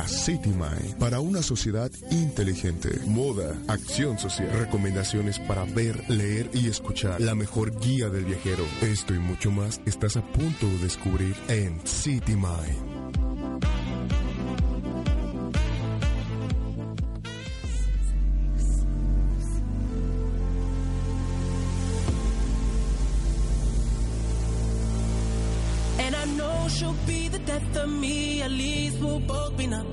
A City Mind para una sociedad inteligente. Moda, acción social, recomendaciones para ver, leer y escuchar. La mejor guía del viajero. Esto y mucho más estás a punto de descubrir en City Mind. Be the death of me, at least we'll both be numb.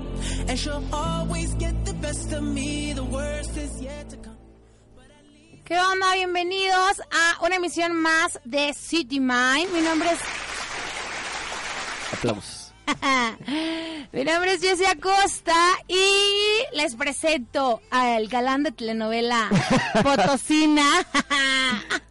And she'll always get the best of me, the worst is yet to come. ¿Qué onda? Bienvenidos a una emisión más de City Mind. Mi nombre es Aplausos. Mi nombre es Jessie Acosta y les presento al galán de telenovela Potosina,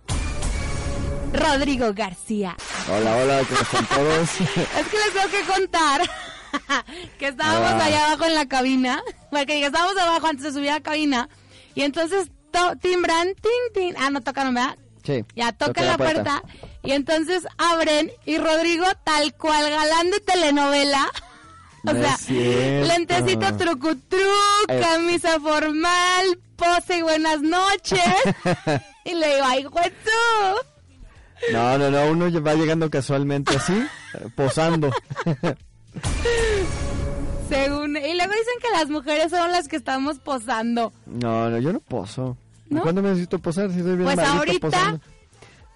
Rodrigo García. Hola, hola, ¿cómo están todos? Es que les tengo que contar que estábamos Ah. allá abajo en la cabina, porque estábamos abajo antes de subir a la cabina y entonces to- timbran, tin, tin, ah, no tocaron, ¿verdad? Sí. Ya tocan la puerta. y entonces abren y Rodrigo tal cual galán de telenovela. O No sea, lentecito trucutruc, Eh. camisa formal, pose y buenas noches. y le digo, ay, tú. No, no, no, uno va llegando casualmente así, posando. Según, y luego dicen que las mujeres son las que estamos posando. No, no, yo no poso. ¿No? ¿Cuándo me necesito posar? Si soy bien Pues ahorita. posando.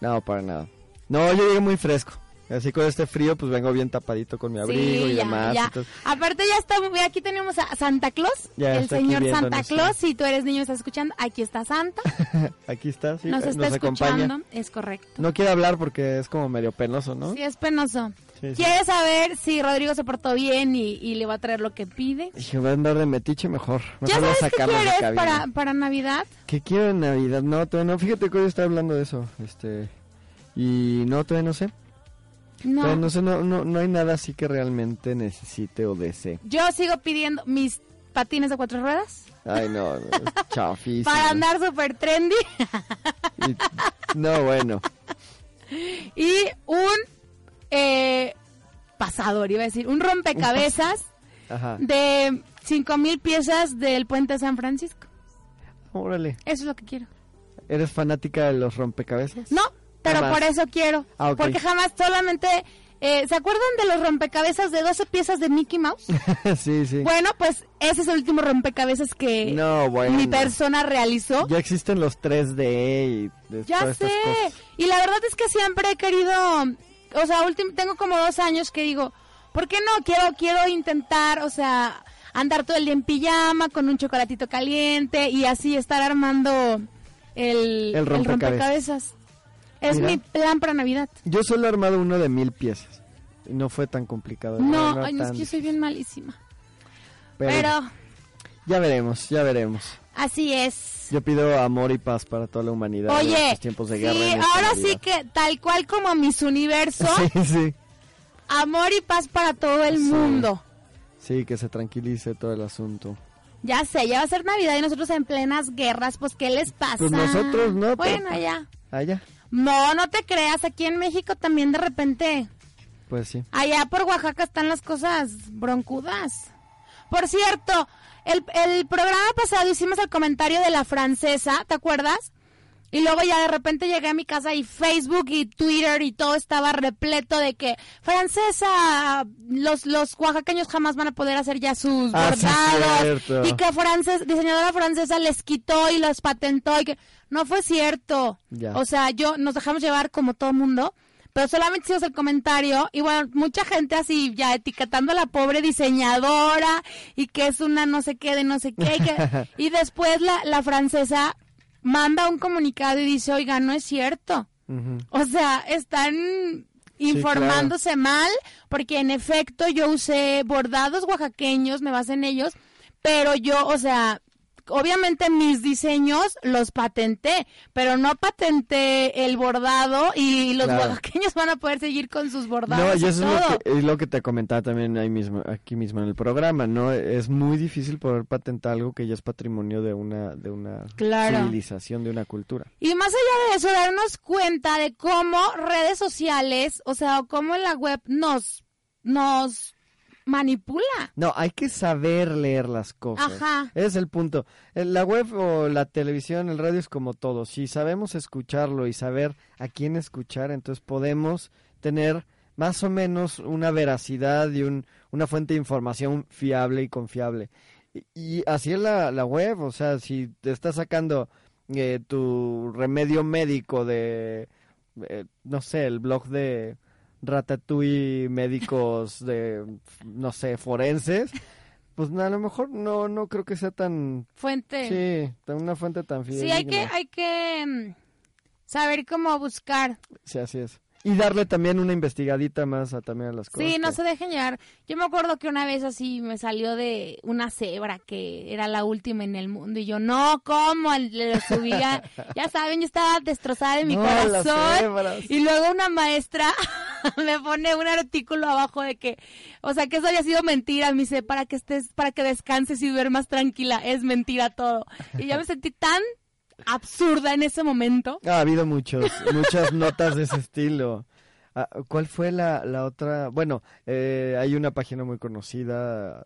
No, para nada. No, yo llegué muy fresco. Así con este frío, pues vengo bien tapadito con mi abrigo Sí, y ya, demás. ya. entonces- Aparte ya está, aquí tenemos a Santa Claus, Ya el está señor Santa. Claus. Si tú eres niño y estás escuchando, aquí está Santa. Aquí está, sí, nos eh, está acompaña. escuchando. Es correcto. No quiere hablar porque es como medio penoso, ¿no? Sí, es penoso. Sí, sí. ¿Quieres saber si Rodrigo se portó bien y, y le va a traer lo que pide? Dije, voy a andar de metiche mejor. ¿Ya Mejor voy a sabes qué quieres para, para Navidad? ¿Qué quiero en Navidad? No, todavía no. Fíjate que hoy estaba hablando de eso. Este. Y no, todavía no sé. No. No no, no, no hay nada así que realmente necesite o desee. Yo sigo pidiendo mis patines de cuatro ruedas Ay, no, chafísimo. para andar súper trendy Y- no, bueno. y un eh, pasador, iba a decir, un rompecabezas Ajá. de cinco mil piezas del puente San Francisco. Órale. Eso es lo que quiero. ¿Eres fanática de los rompecabezas? No, pero Jamás. por eso quiero. Ah. Porque jamás solamente... eh, ¿Se acuerdan de los rompecabezas de 12 piezas de Mickey Mouse? sí, sí. Bueno, pues ese es el último rompecabezas que No, bueno. mi persona realizó. Ya existen los 3D y Ya sé. Y la verdad es que siempre he querido, o sea, tengo como dos años que digo, ¿por qué no? Quiero, quiero intentar, o sea, andar todo el día en pijama con un chocolatito caliente y así estar armando el, El rompecabezas. Es Mira. mi plan para Navidad. Yo solo he armado uno de mil piezas. Y no fue tan complicado. No, ay, no, es que yo soy bien malísima. Pero, Pero ya veremos, ya veremos. así es. Yo pido amor y paz para toda la humanidad en Oye, estos tiempos de guerra. sí, en esta ahora sí que tal cual como mis universo, Sí, sí. amor y paz para todo el Sí. mundo. Sí, que se tranquilice todo el asunto. Ya sé, ya va a ser Navidad y nosotros en plenas guerras, pues ¿qué les pasa? Pues nosotros no, pero- Bueno, ya. Allá, No, no te creas, aquí en México también de repente, pues sí. allá por Oaxaca están las cosas broncudas. Por cierto, el, el programa pasado hicimos el comentario de la francesa, ¿te acuerdas? Y luego ya de repente llegué a mi casa y Facebook y Twitter y todo estaba repleto de que francesa, los, los oaxaqueños jamás van a poder hacer ya sus Ah, bordados. y que frances, diseñadora francesa les quitó y los patentó y que no fue cierto. Ya. O sea, yo nos dejamos llevar como todo mundo. Pero solamente hicimos el comentario y bueno, mucha gente así ya etiquetando a la pobre diseñadora y que es una no sé qué de no sé qué. Y, que- y después la, la francesa manda un comunicado y dice, oiga, no es cierto. O sea, están informándose mal, porque en efecto yo usé bordados oaxaqueños, me basé en ellos, pero yo, o sea, obviamente mis diseños los patenté, pero no patenté el bordado y los Claro. oaxaqueños van a poder seguir con sus bordados. No, y y eso es lo, que, es lo que te comentaba también ahí mismo, aquí mismo en el programa, ¿no? Es muy difícil poder patentar algo que ya es patrimonio de una, de una Claro. civilización, de una cultura. Y más allá de eso, darnos cuenta de cómo redes sociales, o sea, cómo la web nos, nos manipula. No, hay que saber leer las cosas. Ajá. Ese es el punto. Eh, La web o la televisión, el radio es como todo. Si sabemos escucharlo y saber a quién escuchar, entonces podemos tener más o menos una veracidad y un, una fuente de información fiable y confiable. Y, y así es la, la web, o sea, si te está sacando eh, tu remedio médico de, eh, no sé, el blog de Ratatouille médicos de, no sé, forenses, pues a lo mejor no, no creo que sea tan, Fuente. sí, tan- una fuente tan Sí, fidedigna. hay que, hay que mm, saber cómo buscar. Sí, así es. Y darle también una investigadita más a, también a las cosas. Sí, no que- se dejen llevar. Yo me acuerdo que una vez así me salió de una cebra que era la última en el mundo y yo, no, ¿cómo? Le subía, ya saben, yo estaba destrozada de mi No, corazón. Y luego una maestra me pone un artículo abajo de que, o sea, que eso había sido mentira. Me dice, para que estés, para que descanses y duermas tranquila, es mentira todo. Y yo me sentí tan absurda en ese momento. Ha habido muchos, muchas notas de ese estilo. Ah, ¿Cuál fue la, la otra? Bueno, eh, hay una página muy conocida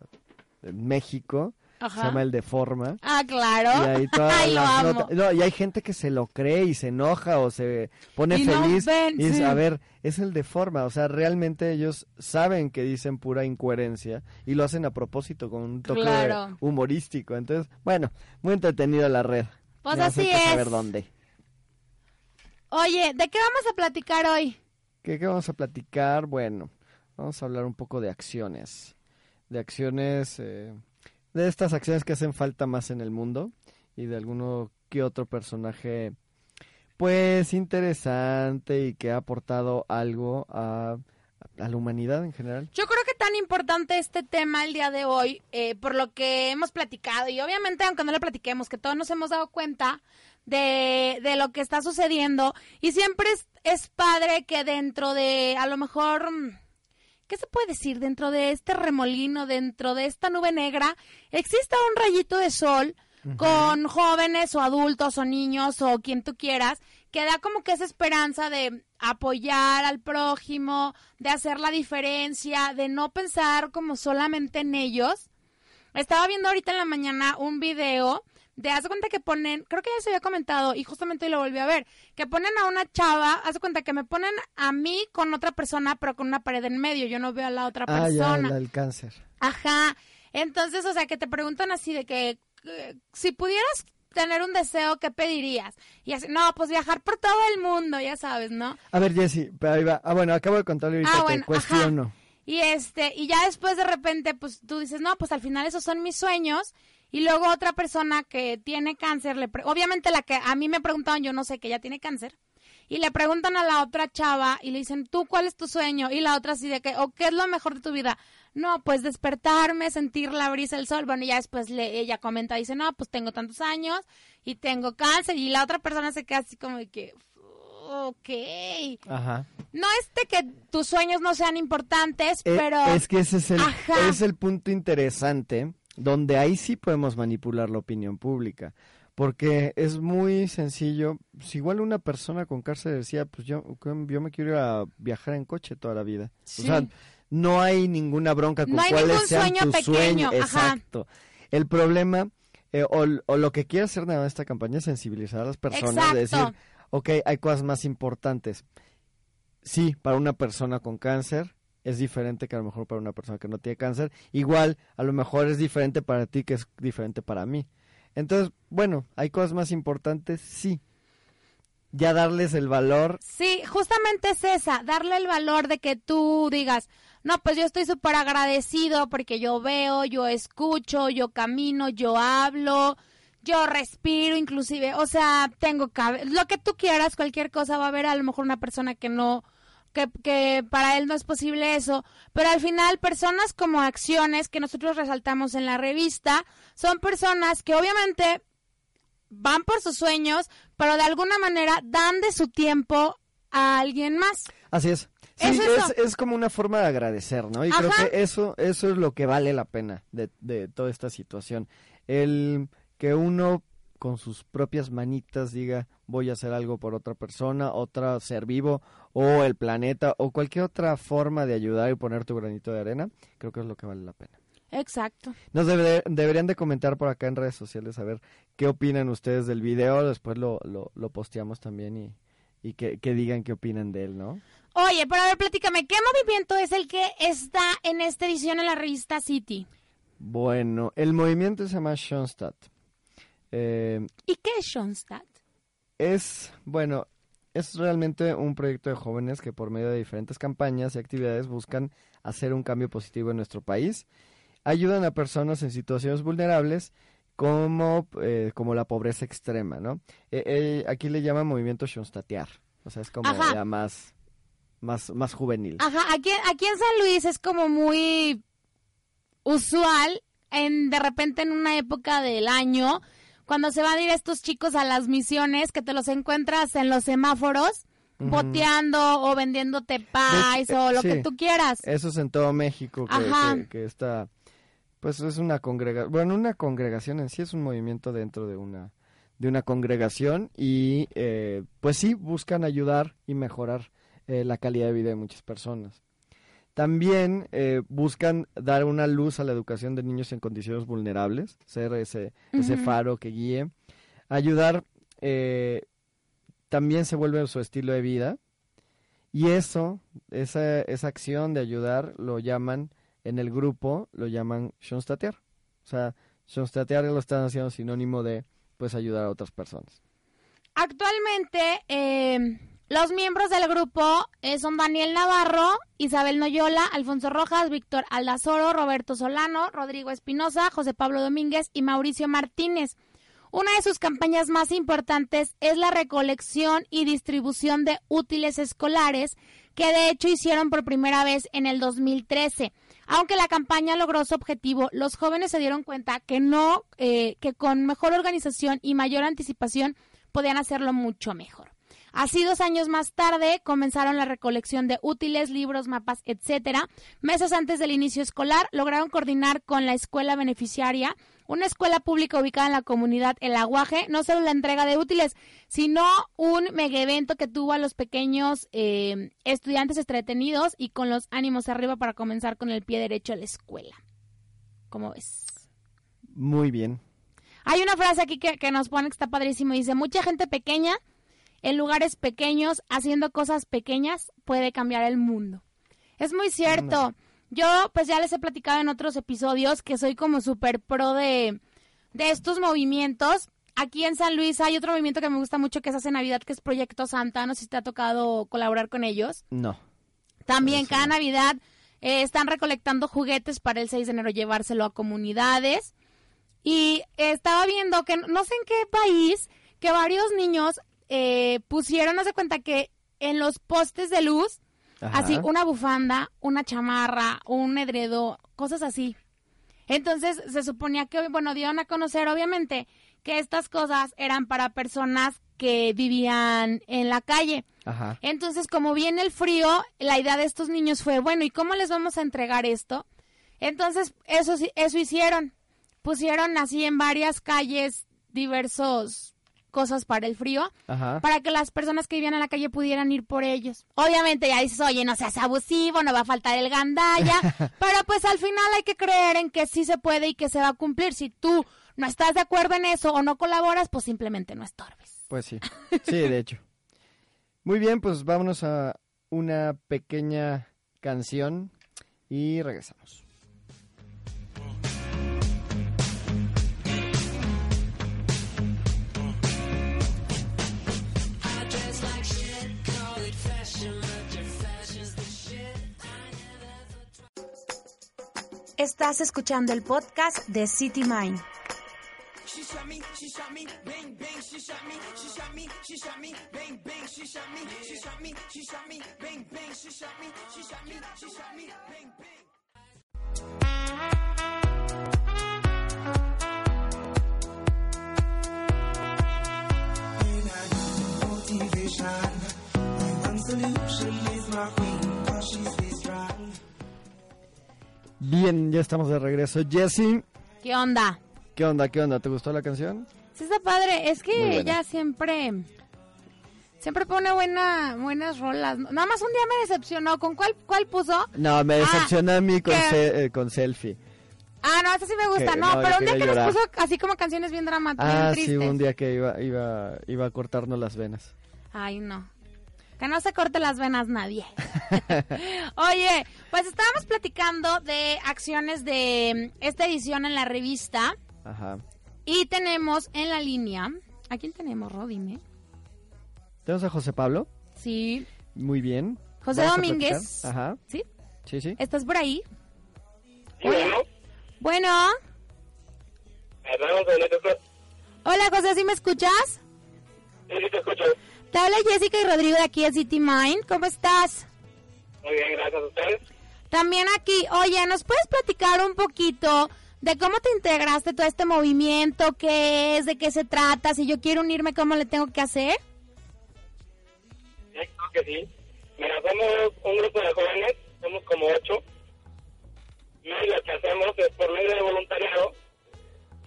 en México, se llama El Deforma. Ah, claro. Y ahí todas Ay, lo amo. No, y hay gente que se lo cree y se enoja o se pone Y no feliz. ven, y dice, sí. a ver, es el Deforma. O sea, realmente ellos saben que dicen pura incoherencia y lo hacen a propósito con un toque Claro. humorístico. Entonces, bueno, muy entretenida la red. Pues sé así es. saber dónde. Oye, ¿de qué vamos a platicar hoy? ¿Qué, qué vamos a platicar? Bueno, vamos a hablar un poco de acciones. De acciones, eh, de estas acciones que hacen falta más en el mundo y de alguno que otro personaje, pues interesante y que ha aportado algo a, la humanidad en general. Yo creo que tan importante este tema el día de hoy, eh, por lo que hemos platicado, y obviamente aunque no lo platiquemos, que todos nos hemos dado cuenta de, de lo que está sucediendo, y siempre es, es padre que dentro de, a lo mejor, mm, ¿qué se puede decir? Dentro de este remolino, dentro de esta nube negra, exista un rayito de sol con jóvenes o adultos o niños o quien tú quieras, que da como que esa esperanza de apoyar al prójimo, de hacer la diferencia, de no pensar como solamente en ellos. Estaba viendo ahorita en la mañana un video de, haz de cuenta que ponen, creo que ya se había comentado y justamente lo volví a ver, que ponen a una chava, haz de cuenta que me ponen a mí con otra persona, pero con una pared en medio, yo no veo a la otra Ah, ya, persona. la del cáncer. Ajá. Entonces, o sea, que te preguntan así de que eh, si pudieras tener un deseo, ¿qué pedirías? Y así, no, pues viajar por todo el mundo, ya sabes, ¿no? A ver, Jessy, pero ahí va. Ah, bueno, acabo de contarle ahorita, Ah, te bueno, ajá. cuestiono. Y este, y ya después de repente, pues tú dices, no, pues al final esos son mis sueños. Y luego otra persona que tiene cáncer, le pre- obviamente la que a mí me preguntaban, yo no sé que ella tiene cáncer. Y le preguntan a la otra chava y le dicen, ¿tú cuál es tu sueño? Y la otra así de que, ¿o qué es lo mejor de tu vida? No, pues despertarme, sentir la brisa del sol. Bueno, y ya después le, ella comenta, dice, no, pues tengo tantos años y tengo cáncer. Y la otra persona se queda así como de que, ok. Ajá. No es de que tus sueños no sean importantes, Eh, pero... Es que ese es el, Ajá. es el punto interesante, donde ahí sí podemos manipular la opinión pública. Porque es muy sencillo. Si igual una persona con cáncer decía, pues yo, yo me quiero ir a viajar en coche toda la vida. Sí. O sea, no hay ninguna bronca con No hay cuáles ningún sean sueño tus pequeño, sueños. ajá. Exacto. El problema, eh, o, o lo que quiere hacer nada esta campaña es sensibilizar a las personas, de decir, ok, hay cosas más importantes. Sí, para una persona con cáncer es diferente que a lo mejor para una persona que no tiene cáncer. Igual, a lo mejor es diferente para ti que es diferente para mí. Entonces, bueno, hay cosas más importantes, sí. Ya darles el valor. Sí, justamente es esa, darle el valor de que tú digas, no, pues yo estoy súper agradecido porque yo veo, yo escucho, yo camino, yo hablo, yo respiro inclusive, o sea, tengo cabe- lo que tú quieras, cualquier cosa va a haber a lo mejor una persona que no que, que para él no es posible eso, pero al final personas como acciones que nosotros resaltamos en la revista son personas que obviamente van por sus sueños, pero de alguna manera dan de su tiempo a alguien más. Así es. Sí, Es es, como una forma de agradecer, ¿no? Y creo que eso, eso es lo que vale la pena de, de toda esta situación. El que uno con sus propias manitas diga voy a hacer algo por otra persona, otra ser vivo o el planeta o cualquier otra forma de ayudar y poner tu granito de arena, creo que es lo que vale la pena. Exacto. Nos debe- deberían de comentar por acá en redes sociales a ver qué opinan ustedes del video, después lo, lo, lo posteamos también y, y que, que digan qué opinan de él, ¿no? Oye, pero a ver, platícame, ¿qué movimiento es el que está en esta edición en la revista City? Bueno, el movimiento se llama Schoenstatt. Eh, ¿Y qué es Schoenstatt? es, bueno, es realmente un proyecto de jóvenes que por medio de diferentes campañas y actividades buscan hacer un cambio positivo en nuestro país. Ayudan a personas en situaciones vulnerables como, eh, como la pobreza extrema, ¿no? Eh, eh, aquí le llaman movimiento Schoenstattear. O sea, es como Ajá. ya más, más, más juvenil. Ajá, aquí, aquí en San Luis es como muy usual en de repente en una época del año cuando se van a ir estos chicos a las misiones que te los encuentras en los semáforos boteando o vendiéndote pies De- o lo sí. que tú quieras. Eso es en todo México, que, Ajá. que, que está, pues es una congregación, bueno, una congregación en sí es un movimiento dentro de una, de una congregación y eh, pues sí, buscan ayudar y mejorar eh, la calidad de vida de muchas personas. También eh, buscan dar una luz a la educación de niños en condiciones vulnerables, ser ese, ese faro que guíe, ayudar, eh, también se vuelve su estilo de vida, y eso, esa, esa acción de ayudar, lo llaman, en el grupo, lo llaman Schoenstattear. O sea, Schoenstattear lo están haciendo sinónimo de, pues, ayudar a otras personas. Actualmente, eh, los miembros del grupo eh, son Daniel Navarro, Isabel Noyola, Alfonso Rojas, Víctor Aldazoro, Roberto Solano, Rodrigo Espinosa, José Pablo Domínguez y Mauricio Martínez. Una de sus campañas más importantes es la recolección y distribución de útiles escolares, que de hecho hicieron por primera vez en el 2013. Aunque la campaña logró su objetivo, los jóvenes se dieron cuenta que no, eh, que con mejor organización y mayor anticipación podían hacerlo mucho mejor. Así dos años más tarde comenzaron la recolección de útiles, libros, mapas, etcétera. Meses antes del inicio escolar lograron coordinar con la escuela beneficiaria, una escuela pública ubicada en la comunidad El Aguaje, no solo la entrega de útiles, sino un mega evento que tuvo a los pequeños eh, estudiantes entretenidos y con los ánimos arriba para comenzar con el pie derecho a la escuela. ¿Cómo ves? Muy bien. Hay una frase aquí que, que nos pone que está padrísimo. Dice, mucha gente pequeña, en lugares pequeños, haciendo cosas pequeñas, puede cambiar el mundo. Es muy cierto. Yo, pues ya les he platicado en otros episodios que soy como súper pro de, de estos movimientos. Aquí en San Luis hay otro movimiento que me gusta mucho que se hace Navidad, que es Proyecto Santa. No sé si te ha tocado colaborar con ellos. No. También cada no. Navidad eh, están recolectando juguetes para el 6 de enero llevárselo a comunidades. Y estaba viendo que no sé en qué país que varios niños eh, pusieron, no se cuenta que en los postes de luz, Ajá. así una bufanda, una chamarra, un edredo, cosas así. Entonces se suponía que, bueno, dieron a conocer obviamente que estas cosas eran para personas que vivían en la calle. Ajá. Entonces, como viene el frío, la idea de estos niños fue, bueno, ¿y cómo les vamos a entregar esto? Entonces, eso eso hicieron. Pusieron así en varias calles diversos cosas para el frío, Ajá. para que las personas que vivían en la calle pudieran ir por ellos. Obviamente ya dices, oye, no seas abusivo, no va a faltar el gandalla, pero pues al final hay que creer en que sí se puede y que se va a cumplir. Si tú no estás de acuerdo en eso o no colaboras, pues simplemente no estorbes. Pues sí. Sí, de hecho. Muy bien, pues vámonos a una pequeña canción y regresamos. One solution is my queen, cause she stays strong. Bien, ya estamos de regreso. Jesse, ¿Qué onda? ¿qué onda? ¿Qué onda? ¿Te gustó la canción? Sí está padre, es que ella siempre siempre pone buena buenas rolas. Nada más un día me decepcionó. ¿Con cuál cuál puso? No, me Ah, decepciona a mí con, eh, con Selfie. Ah, no, esa sí me gusta. Que- no, no, pero un día que quería nos llorar. puso así como canciones bien dramáticas, Ah, bien sí, un día que iba, iba, iba a cortarnos las venas. Ay, no. Que no se corte las venas nadie. Oye, pues estábamos platicando de acciones de mm, esta edición en la revista Ajá. y tenemos en la línea, ¿a quién tenemos, Ro? Dime. Tenemos a José Pablo. Sí, Muy bien. José Vamos Domínguez. Ajá. ¿sí? Sí, sí. ¿Estás por ahí? Bueno, Bueno, hola José, ¿sí me escuchas? Sí, sí te escucho. Te habla Jessica y Rodrigo de aquí de City Mind. ¿Cómo estás? Muy bien, gracias a ustedes. También aquí, oye, ¿nos puedes platicar un poquito de cómo te integraste todo este movimiento? ¿Qué es? ¿De qué se trata? Si yo quiero unirme, ¿cómo le tengo que hacer? Sí, creo que sí. Mira, somos un grupo de jóvenes, somos como ocho. Y lo que hacemos es, por medio de voluntariado,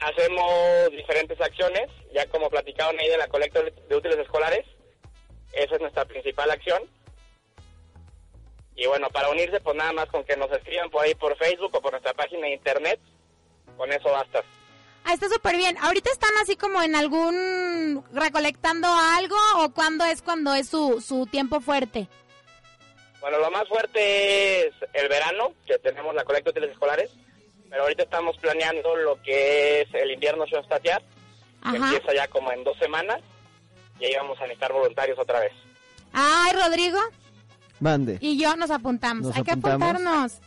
hacemos diferentes acciones, ya como platicaron ahí de la colecta de útiles escolares. Esa es nuestra principal acción. Y bueno, para unirse, pues nada más con que nos escriban por ahí por Facebook o por nuestra página de internet, con eso basta. Ah, está súper bien. ¿Ahorita están así como en algún... recolectando algo o cuándo es cuando es su, su tiempo fuerte? Bueno, lo más fuerte es el verano, que tenemos la colecta de útiles escolares, pero ahorita estamos planeando lo que es el invierno Shonstatiar, que empieza ya como en dos semanas, y ahí vamos a necesitar voluntarios otra vez. Ay, Rodrigo Mande. y yo nos apuntamos. Nos Hay que apuntarnos.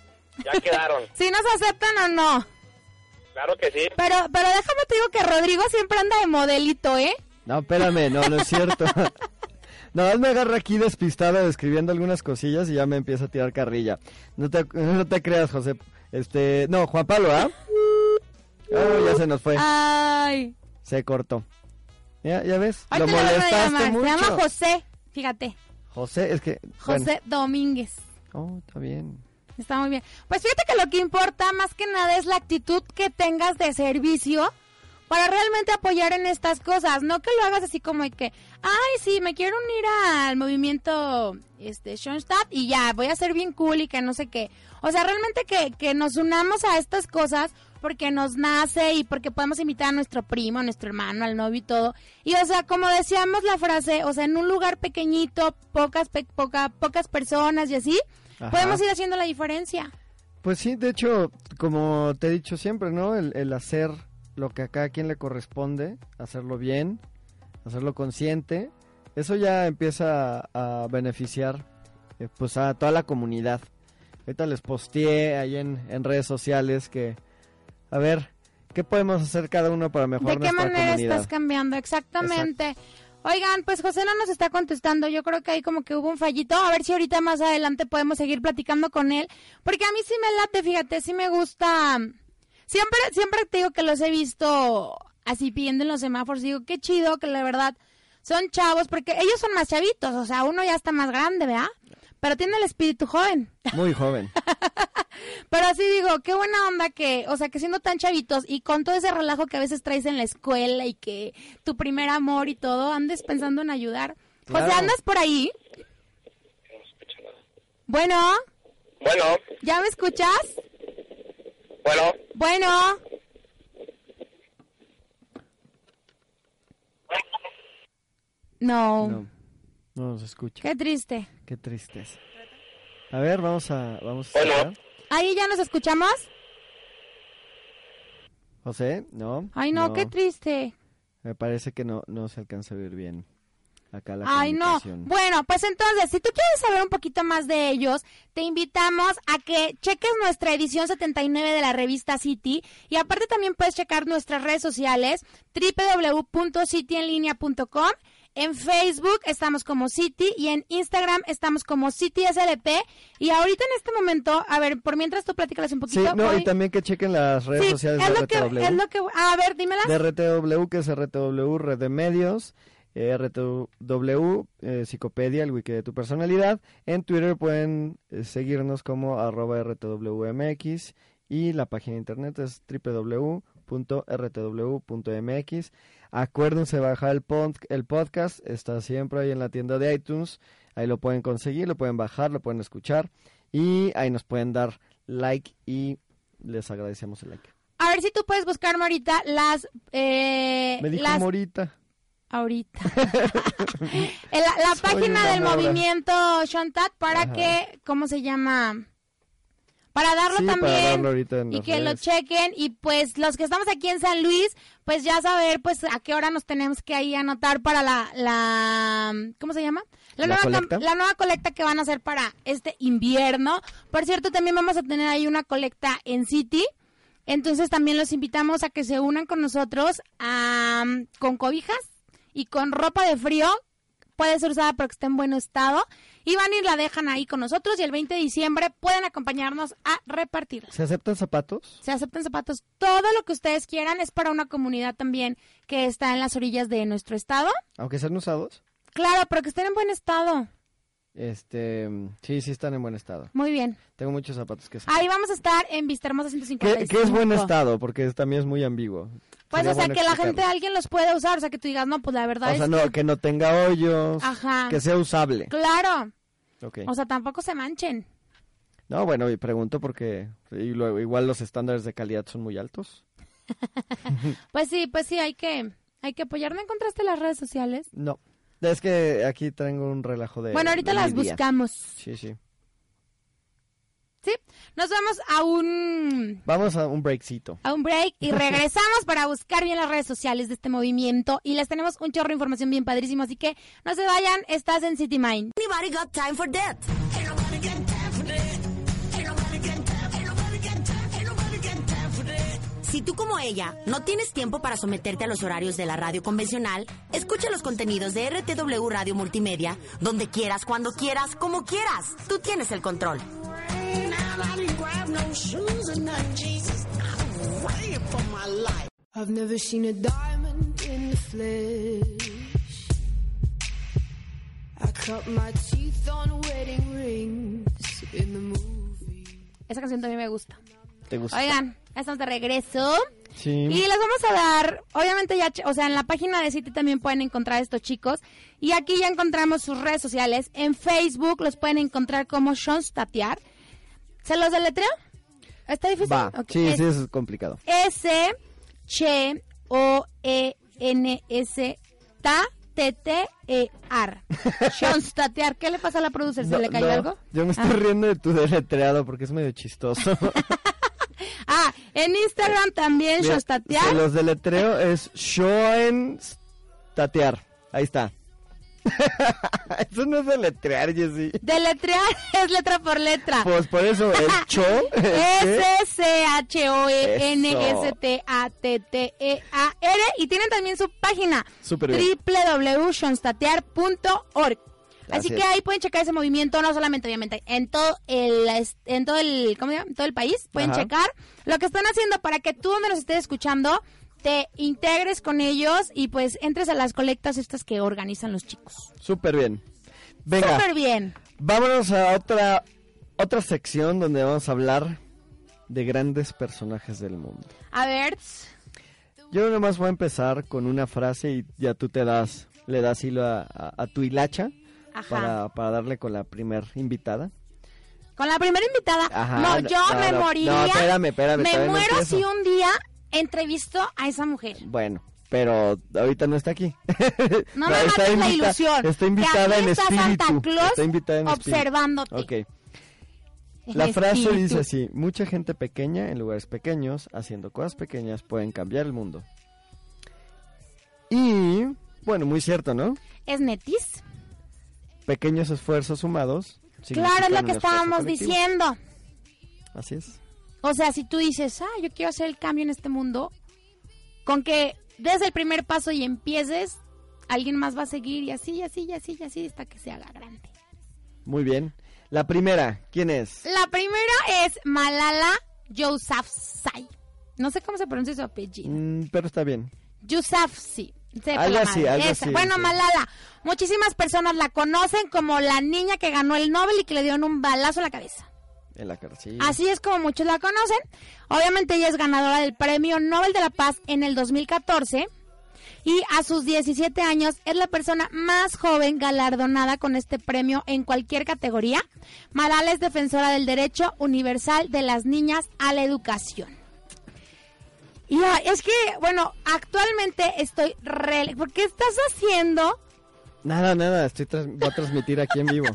Ya quedaron, Si nos aceptan o no. claro que sí. Pero, pero déjame te digo que Rodrigo siempre anda de modelito, ¿eh? No, espérame, no, no es cierto. Nada más me agarra aquí despistado escribiendo algunas cosillas y ya me empieza a tirar carrilla. No te, no te creas, José. Este, no, Juan Pablo, ¿ah? Oh, ya se nos fue. Ay. Se cortó. Ya, ya ves, Hoy lo molestaste mucho. Se llama José. Fíjate. José, es que... José Domínguez. bueno. Oh, está bien. Está muy bien. Pues fíjate que lo que importa más que nada es la actitud que tengas de servicio para realmente apoyar en estas cosas, no que lo hagas así como que, ay, sí, me quiero unir al movimiento este Schoenstatt y ya, voy a ser bien cool y que no sé qué. O sea, realmente que, que nos unamos a estas cosas porque nos nace y porque podemos invitar a nuestro primo, a nuestro hermano, al novio y todo. Y o sea, como decíamos la frase, o sea, en un lugar pequeñito, pocas pe- poca, pocas personas y así, Ajá. podemos ir haciendo la diferencia. Pues sí, de hecho, como te he dicho siempre, ¿no? El, el hacer lo que a cada quien le corresponde, hacerlo bien, hacerlo consciente, eso ya empieza a, a beneficiar eh, pues a toda la comunidad. Ahorita les posteé ahí en, en redes sociales que, a ver, ¿qué podemos hacer cada uno para mejorar ¿De qué nuestra manera comunidad? estás cambiando? Exactamente. Oigan, pues José no nos está contestando. Yo creo que ahí como que hubo un fallito. A ver si ahorita más adelante podemos seguir platicando con él. Porque a mí sí me late, fíjate, sí me gusta. Siempre, siempre te digo que los he visto así pidiendo en los semáforos. Digo, qué chido que la verdad son chavos, porque ellos son más chavitos. O sea, uno ya está más grande, ¿verdad? Pero tiene el espíritu joven. Muy joven. Pero así digo, qué buena onda que, o sea, que siendo tan chavitos y con todo ese relajo que a veces traes en la escuela y que tu primer amor y todo, andes pensando en ayudar. Claro. José, ¿andas por ahí? Bueno, Bueno, ¿ya me escuchas? bueno, Bueno, no. No, no nos escucha. Qué triste. Qué tristeza. A ver, vamos a... Vamos a Bueno. ¿Ahí ya nos escuchamos? José, ¿no? Ay, no, qué triste. Me parece que no, no se alcanza a oír bien. acá la Ay, no. Bueno, pues entonces, si tú quieres saber un poquito más de ellos, te invitamos a que cheques nuestra edición 79 de la revista City y aparte también puedes checar nuestras redes sociales www.cityenlinea.com. En Facebook estamos como City y en Instagram estamos como City SLP. Y ahorita en este momento, a ver, por mientras tú platícales un Sí, poquito. no, hoy- y también que chequen las redes Sí, sociales es de lo que, RTW. es lo que, a ver, dímelas. de RTW, que es RTW Red de Medios, eh, RTW eh, Psicopedia, el wiki de tu personalidad. En Twitter pueden eh, seguirnos como arroba RTWMX y la página de internet es www.rtw.mx. Acuérdense de bajar el, pod- el podcast, está siempre ahí en la tienda de iTunes, ahí lo pueden conseguir, lo pueden bajar, lo pueden escuchar y ahí nos pueden dar like y les agradecemos el like. A ver si tú puedes buscarme ahorita las... Eh, Me dijo las Morita. ahorita. En la, la página del mora. movimiento Shontat para Ajá. que, ¿cómo se llama? Para darlo Sí, para también darlo ahorita en y que lo chequen y pues los que estamos aquí en San Luis, pues ya saber pues a qué hora nos tenemos que ahí anotar para la, la ¿cómo se llama? La, ¿La nueva, colecta? la nueva colecta que van a hacer para este invierno. Por cierto, también vamos a tener ahí una colecta en City. Entonces también los invitamos a que se unan con nosotros con cobijas y con ropa de frío. Puede ser usada pero que esté en buen estado. Y van y la dejan ahí con nosotros y el 20 de diciembre pueden acompañarnos a repartirla. ¿Se aceptan zapatos? Se aceptan zapatos, todo lo que ustedes quieran es para una comunidad también que está en las orillas de nuestro estado. Aunque sean usados. Claro, pero que estén en buen estado. Este, sí, sí están en buen estado. Muy bien. Tengo muchos zapatos que Ahí vamos a estar en Vista Hermosa ¿Qué, 155. qué es buen estado? Porque también es muy ambiguo. Pues, Sería o sea, bueno que la gente, alguien los puede usar, o sea, que tú digas, no, pues la verdad O sea, es no, que... no tenga hoyos. Ajá. Que sea usable. Claro. O sea, tampoco se manchen. No, bueno, y pregunto porque y luego, igual los estándares de calidad son muy altos. Pues sí, pues sí, hay que, hay que apoyar. ¿No encontraste las redes sociales? No. Es que aquí tengo un relajo de. bueno, ahorita de las buscamos. Sí, sí. ¿Sí? Nos vamos a un, Vamos a un breakcito. a un break y regresamos para buscar bien las redes sociales de este movimiento. Y les tenemos un chorro de información bien padrísimo, así que no se vayan, estás en City Mind. Anybody got time for that? Si tú como ella no tienes tiempo para someterte a los horarios de la radio convencional, escucha los contenidos de RTW Radio Multimedia donde quieras, cuando quieras, como quieras. Tú tienes el control. I've never seen a diamond in the flesh. I cut my teeth on wedding rings in the movie. Esa canción también me gusta. ¿Te gusta? Oigan, estamos de regreso. Sí. Y les vamos a dar, obviamente ya, o sea, en la página de City también pueden encontrar a estos chicos. Y aquí ya encontramos sus redes sociales. En Facebook los pueden encontrar como Sean Statiar. ¿Se los deletreo? ¿Está difícil? Va. Ok. Sí, Es sí, eso es complicado. S Ch O E N S T T T E R. Sean Statiar. ¿Qué le pasa a la producer? ¿Se No, le cayó no, algo? Yo me estoy Ah. riendo de tu deletreado porque es medio chistoso. Ah, en Instagram también Mira, Sean Statiar. Se los deletreo es Shoen Tatear. Ahí está. Eso no es deletrear, Jessy. Deletrear es letra por letra. Pues por eso, el Cho. S-C-H-O-E-N-S-T-A-T-T-E-A-R y tienen también su página www.shonstatear.org. Así, Así que ahí pueden checar ese movimiento, no solamente obviamente en todo el est- en todo el ¿cómo se llama? En todo el país, pueden Ajá. checar lo que están haciendo para que tú donde nos estés escuchando te integres con ellos y pues entres a las colectas estas que organizan los chicos. Súper bien. Venga, Súper bien. vámonos a otra, otra sección donde vamos a hablar de grandes personajes del mundo. A ver, Yo nomás voy a empezar con una frase y ya tú te das, le das hilo a, a- a tu hilacha. Para, para darle con la primer invitada. Con la primera invitada, Ajá, no, no, yo no, me no, moriría. no, espérame, espérame, me no muero empiezo. si un día entrevisto a esa mujer. Bueno, pero ahorita no está aquí. No me mates la ilusión. Está invitada en está espíritu. Santa Claus está invitada en espíritu. observándote. Ok. En La frase espíritu. dice así, mucha gente pequeña en lugares pequeños, haciendo cosas pequeñas, pueden cambiar el mundo. Y Bueno, muy cierto, ¿no? Es netis. Pequeños esfuerzos sumados. Claro, es lo que estábamos colectivo. diciendo. Así es. O sea, si tú dices, ah, yo quiero hacer el cambio en este mundo, con que des el primer paso y empieces, alguien más va a seguir y así, y así, y así, y así, hasta que se haga grande. Muy bien. La primera, ¿quién es? La primera es Malala Yousafzai. No sé cómo se pronuncia su apellido. Mm, pero está bien. Yousafzai. Sepa Algo así, algo así, Bueno, sí. Malala. Muchísimas personas la conocen como la niña que ganó el Nobel y que le dieron un balazo en la cabeza. En la carcilla. Así es como muchos la conocen. Obviamente ella es ganadora del Premio Nobel de la Paz en el 2014 y a sus 17 años es la persona más joven galardonada con este premio en cualquier categoría. Malala es defensora del derecho universal de las niñas a la educación. Y ah, es que, bueno, actualmente estoy re... ¿Por qué estás haciendo? Nada, nada, estoy tras- voy a transmitir aquí en vivo.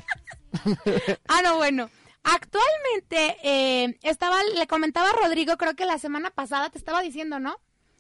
Ah, no, bueno. Actualmente, eh, estaba, le comentaba a Rodrigo, creo que la semana pasada te estaba diciendo, ¿no?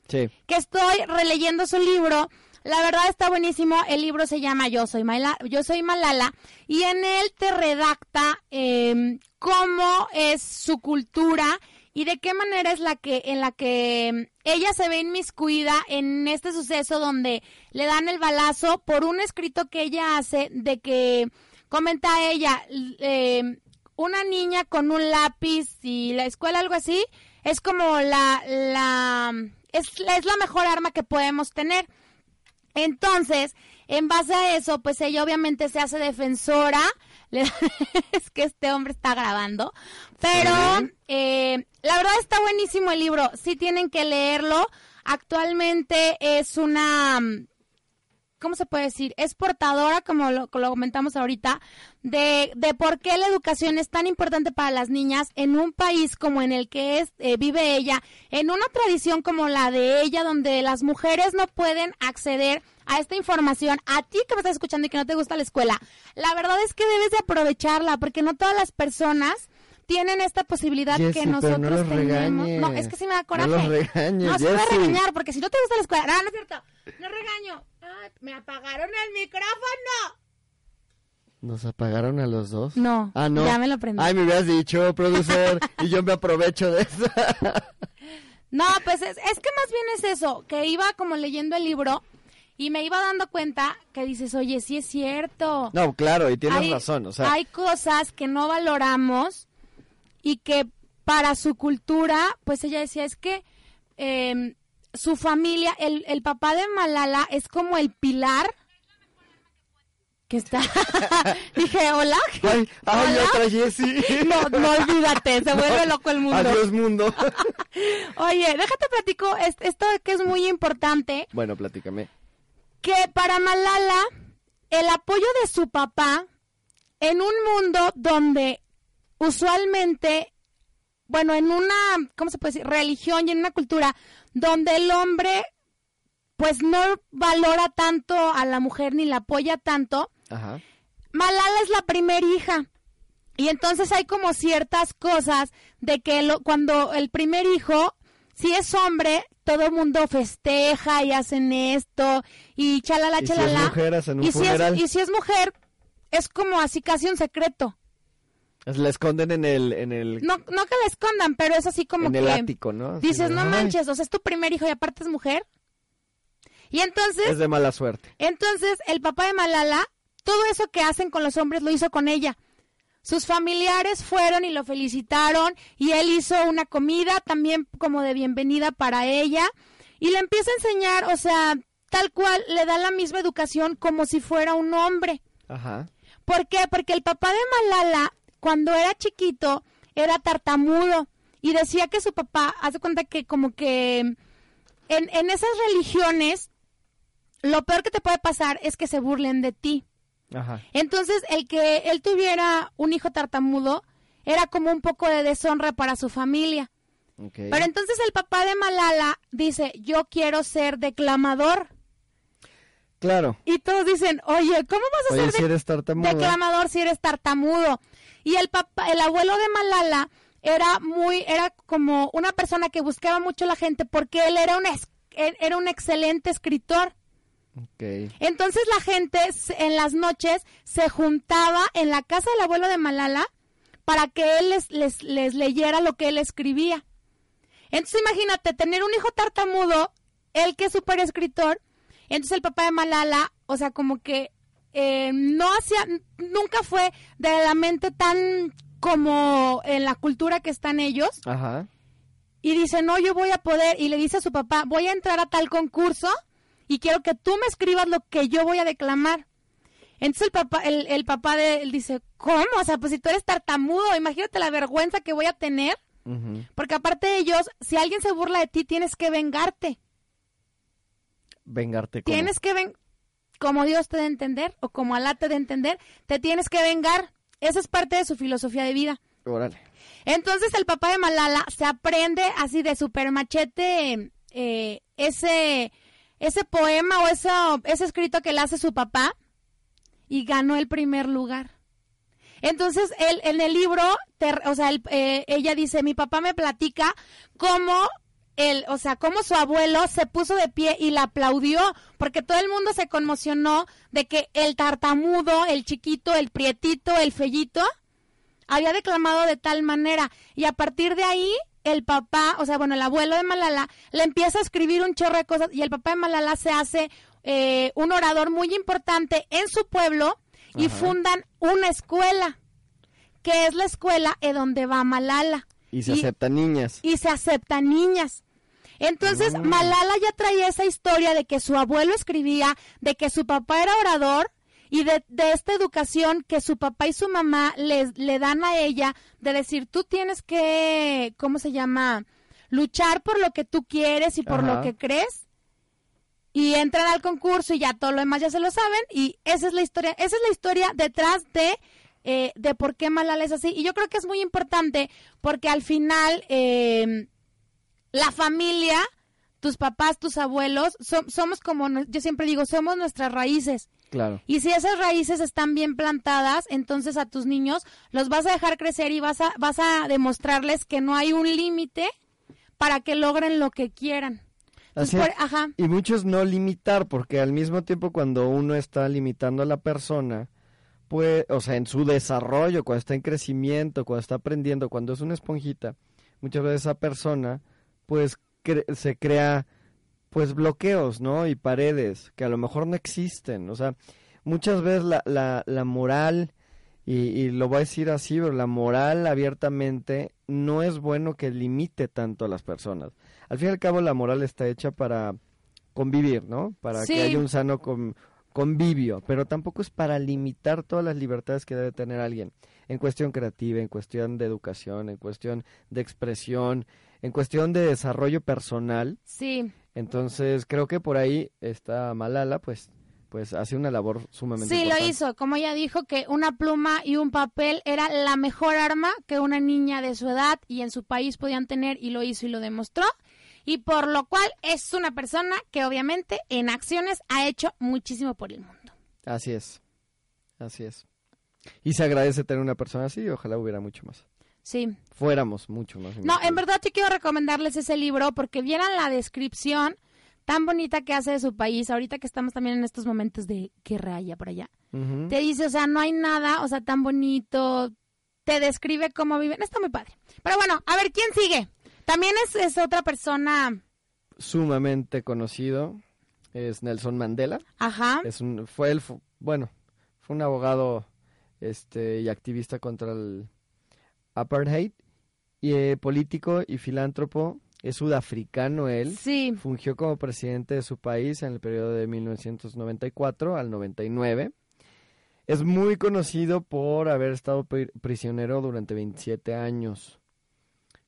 Sí. Que estoy releyendo su libro. La verdad está buenísimo. El libro se llama Yo soy, Maila- Yo soy Malala y en él te redacta eh, cómo es su cultura y de qué manera es la que en la que eh, ella se ve inmiscuida en este suceso donde le dan el balazo por un escrito que ella hace de que comenta ella eh, una niña con un lápiz y la escuela algo así es como la la es, es la mejor arma que podemos tener entonces, en base a eso, pues ella obviamente se hace defensora. Es que este hombre está grabando. Pero eh, la verdad está buenísimo el libro. Sí tienen que leerlo. Actualmente es una... ¿Cómo se puede decir? Es portadora, como lo, lo comentamos ahorita, de, de por qué la educación es tan importante para las niñas en un país como en el que es, eh, vive ella, en una tradición como la de ella, donde las mujeres no pueden acceder a esta información. A ti que me estás escuchando y que no te gusta la escuela, la verdad es que debes de aprovecharla, porque no todas las personas tienen esta posibilidad Jessy, que nosotros no tenemos. No, regañes. es que sí me da No coraje. los regañes, No, me voy a regañar, porque si no te gusta la escuela. No, no es cierto. No regaño. Ay, me apagaron el micrófono. ¿Nos apagaron a los dos? No, Ah, no. ya me lo prendí. Ay, me hubieras dicho, producer, y yo me aprovecho de eso. No, pues es, es que más bien es eso, que iba como leyendo el libro y me iba dando cuenta que dices, oye, sí es cierto. no, claro, y tienes Hay- razón, o sea, Hay cosas que no valoramos y que para su cultura, pues ella decía, es que eh, su familia, el, el papá de Malala es como el pilar que está... Dije, hola. ay, ay, ¿Hola? otra Jessie. No, no olvídate, se vuelve loco el mundo. Adiós, mundo. Oye, déjate platico es- esto que es muy importante, bueno, platícame. Que para Malala el apoyo de su papá en un mundo donde usualmente, bueno, en una, ¿cómo se puede decir? Religión y en una cultura donde el hombre pues no valora tanto a la mujer ni la apoya tanto, Ajá. Malala es la primera hija. Y entonces hay como ciertas cosas de que lo- cuando el primer hijo, si es hombre, todo mundo festeja y hacen esto y chalala, Y si es chalala. mujer, hacen un y, si es, y si es mujer, es como así casi un secreto. La esconden en el, en el, No, no que la escondan, pero es así como en que el ático, ¿no? Así dices, de, no "Ay, manches, o sea, es tu primer hijo y aparte es mujer. Y entonces, Es de mala suerte. entonces, el papá de Malala, todo eso que hacen con los hombres lo hizo con ella. Sus familiares fueron y lo felicitaron y él hizo una comida también como de bienvenida para ella y le empieza a enseñar, o sea, tal cual le da la misma educación como si fuera un hombre. Ajá. ¿Por qué? Porque el papá de Malala, cuando era chiquito, era tartamudo y decía que su papá, hace cuenta que como que en, en esas religiones, lo peor que te puede pasar es que se burlen de ti. Ajá. Entonces, el que él tuviera un hijo tartamudo era como un poco de deshonra para su familia. Pero entonces el papá de Malala dice, yo quiero ser declamador. Claro. Y todos dicen, oye, ¿cómo vas a Oye, ser si eres declamador si eres tartamudo? Y el papá, el abuelo de Malala era muy, era como una persona que buscaba mucho a la gente porque él era un, era un excelente escritor. Entonces la gente en las noches se juntaba en la casa del abuelo de Malala para que él les, les, les leyera lo que él escribía. Entonces imagínate tener un hijo tartamudo, él que es súper escritor, entonces el papá de Malala, o sea, como que eh, no hacía, nunca fue de la mente tan como en la cultura que están ellos, Ajá. y dice, no, yo voy a poder, y le dice a su papá, voy a entrar a tal concurso y quiero que tú me escribas lo que yo voy a declamar. Entonces el papá, el, el papá de él dice, ¿cómo? O sea, pues si tú eres tartamudo, imagínate la vergüenza que voy a tener, porque aparte de ellos, si alguien se burla de ti, tienes que vengarte. Vengarte como. Tienes que ven, como Dios te dé entender, o como Alá te dé entender, te tienes que vengar. Esa es parte de su filosofía de vida. Órale. Entonces el papá de Malala se aprende así de super machete eh, ese, ese poema o eso, ese escrito que le hace su papá y ganó el primer lugar. Entonces él en el libro, o sea, él, eh, ella dice, mi papá me platica cómo el, o sea, cómo su abuelo se puso de pie y la aplaudió, porque todo el mundo se conmocionó de que el tartamudo, el chiquito, el prietito, el fellito, había declamado de tal manera y a partir de ahí el papá, o sea, bueno, el abuelo de Malala le empieza a escribir un chorro de cosas y el papá de Malala se hace eh, un orador muy importante en su pueblo y Ajá. fundan una escuela, que es la escuela en donde va Malala. Y se aceptan niñas. Y se aceptan niñas. Entonces, Mm. Malala ya traía esa historia de que su abuelo escribía, de que su papá era orador y de, de esta educación que su papá y su mamá les, le dan a ella de decir, tú tienes que, ¿cómo se llama? Luchar por lo que tú quieres y por Ajá. lo que crees. Y entran al concurso y ya todo lo demás ya se lo saben. Y esa es la historia, esa es la historia detrás de, eh, de por qué Malala es así. Y yo creo que es muy importante porque al final eh, la familia, tus papás, tus abuelos, som- somos como, yo siempre digo, somos nuestras raíces. Claro. Y si esas raíces están bien plantadas, entonces a tus niños los vas a dejar crecer y vas a, vas a demostrarles que no hay un límite para que logren lo que quieran. Así Entonces, por- ajá. Y muchos no limitar, porque al mismo tiempo cuando uno está limitando a la persona, pues, o sea, en su desarrollo, cuando está en crecimiento, cuando está aprendiendo, cuando es una esponjita, muchas veces esa persona, pues, cre- se crea, pues, bloqueos, ¿no? Y paredes que a lo mejor no existen. O sea, muchas veces la, la, la moral, y, y lo voy a decir así, pero la moral abiertamente no es bueno que limite tanto a las personas. Al fin y al cabo la moral está hecha para convivir, ¿no? Para Sí. que haya un sano con- convivio, pero tampoco es para limitar todas las libertades que debe tener alguien en cuestión creativa, en cuestión de educación, en cuestión de expresión, en cuestión de desarrollo personal. Sí. Entonces, creo que por ahí está Malala, pues pues hace una labor sumamente Sí, lo importante. hizo. Como ella dijo que una pluma y un papel era la mejor arma que una niña de su edad y en su país podían tener y lo hizo y lo demostró. Y por lo cual es una persona que obviamente en acciones ha hecho muchísimo por el mundo. Así es. Así es. Y se agradece tener una persona así, y ojalá hubiera mucho más. Sí. Fuéramos mucho más. No, en verdad sí quiero recomendarles ese libro porque vieran la descripción tan bonita que hace de su país, ahorita que estamos también en estos momentos de guerra allá por allá. Te dice, o sea, no hay nada, o sea, tan bonito, te describe cómo viven, está muy padre. Pero bueno, a ver, ¿quién sigue? También es, es otra persona, Sumamente conocido es Nelson Mandela. ajá, Es un, fue el, fu- bueno, fue un abogado este y activista contra el apartheid y eh, político y filántropo. Es sudafricano él. sí, Fungió como presidente de su país en el periodo de 1994 al 99. Es muy conocido por haber estado pri- prisionero durante 27 años.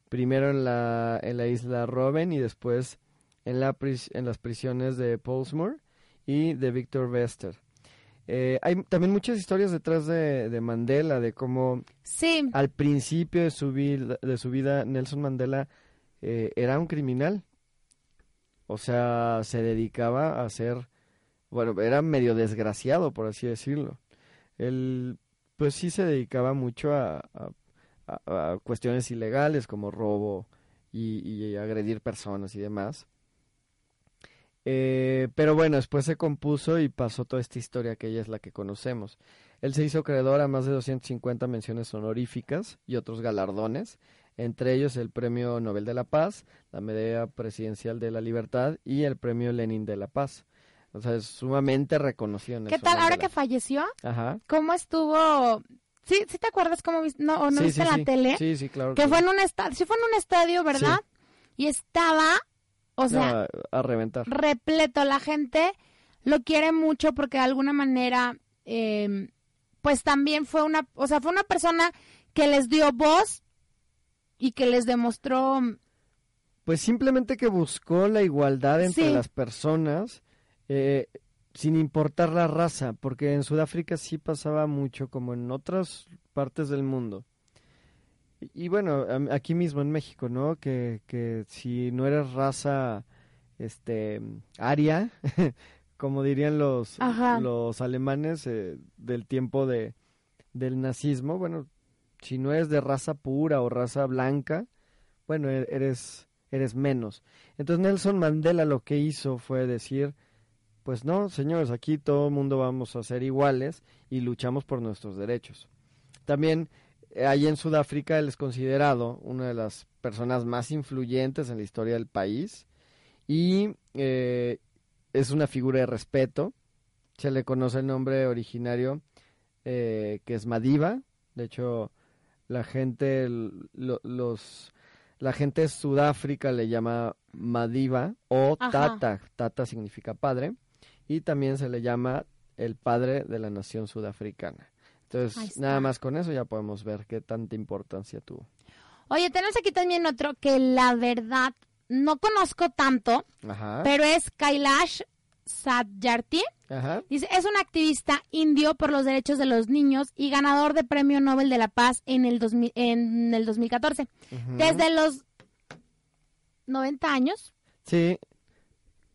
Primero en la, en la isla Robben y después en, la pris- en las prisiones de Portsmouth y de Victor Vester. Eh, hay también muchas historias detrás de, de Mandela, de cómo sí, al principio de su vida, de su vida Nelson Mandela eh, era un criminal. O sea, se dedicaba a ser, bueno, era medio desgraciado, por así decirlo. Él, pues sí se dedicaba mucho a, a- a- a cuestiones ilegales como robo y, y agredir personas y demás. Eh, pero bueno, después se compuso y pasó toda esta historia que ella es la que conocemos. Él se hizo acreedor a más de 250 menciones honoríficas y otros galardones, entre ellos el Premio Nobel de la Paz, la Medalla Presidencial de la Libertad y el Premio Lenin de la Paz. O sea, es sumamente reconocido. ¿Qué Nelson tal ahora que falleció? Ajá. ¿Cómo estuvo? ¿Sí, sí te acuerdas cómo viste? No, ¿o no Sí, viste sí, en la tele? Sí, sí, claro. Que que fue en un estadio, sí fue en un estadio, ¿verdad? Y estaba, o sea, No, a, a reventar. repleto. La gente lo quiere mucho porque de alguna manera, eh, pues también fue una, o sea, fue una persona que les dio voz y que les demostró, Pues simplemente que buscó la igualdad entre Sí. las personas, eh, sin importar la raza, porque en Sudáfrica sí pasaba mucho, como en otras partes del mundo. Y, bueno, aquí mismo en México, ¿no? Que, que si no eres raza, este, aria, como dirían los, Ajá. los alemanes eh, del tiempo de, del nazismo, bueno, si no eres de raza pura o raza blanca, bueno, e- eres, eres menos. Entonces Nelson Mandela lo que hizo fue decir, pues no, señores, aquí todo el mundo vamos a ser iguales y luchamos por nuestros derechos. También ahí en Sudáfrica él es considerado una de las personas más influyentes en la historia del país y eh, es una figura de respeto. Se le conoce el nombre originario eh, que es Madiba. De hecho, la gente, lo- los, la gente de Sudáfrica le llama Madiba o Ajá. Tata. Tata significa padre. Y también se le llama el padre de la nación sudafricana. Entonces, nada más con eso ya podemos ver qué tanta importancia tuvo. oye, tenemos aquí también otro que la verdad no conozco tanto, Ajá. pero es Kailash Satyarthi. Ajá. Dice, es un activista indio por los derechos de los niños y ganador de Premio Nobel de la Paz en el, 2000 en el 2014. Ujú. Desde los 90 años, Sí,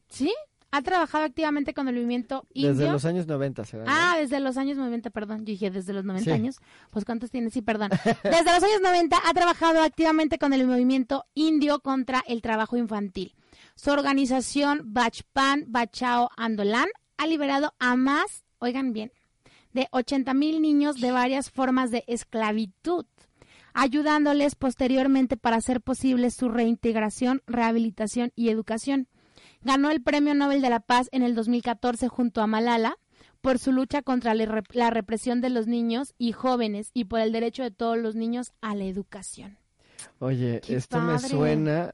¿sí? Ha trabajado activamente con el movimiento indio. desde los años 90 será. ¿no? Ah, desde los años 90, perdón. Yo dije desde los 90 Sí. años. Pues ¿cuántos tiene? Sí, perdón. Desde los años 90 ha trabajado activamente con el movimiento indio contra el trabajo infantil. Su organización Bachpan Bachao Andolan ha liberado a más, oigan bien, de 80 mil niños de varias formas de esclavitud, ayudándoles posteriormente para hacer posible su reintegración, rehabilitación y educación. Ganó el Premio Nobel de la Paz en el 2014 junto a Malala por su lucha contra la rep- la represión de los niños y jóvenes y por el derecho de todos los niños a la educación. Oye, Qué esto me suena.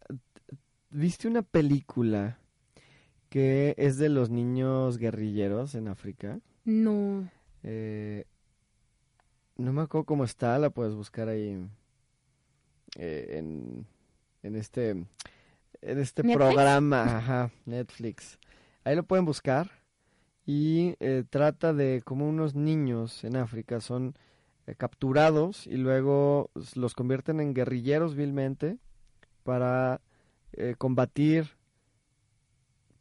¿Viste una película que es de los niños guerrilleros en África? No. Eh, no me acuerdo cómo está, la puedes buscar ahí eh, en, en este en este ¿Netflix? programa, ajá, Netflix. Ahí lo pueden buscar y eh, trata de cómo unos niños en África son eh, capturados y luego los convierten en guerrilleros vilmente para eh, combatir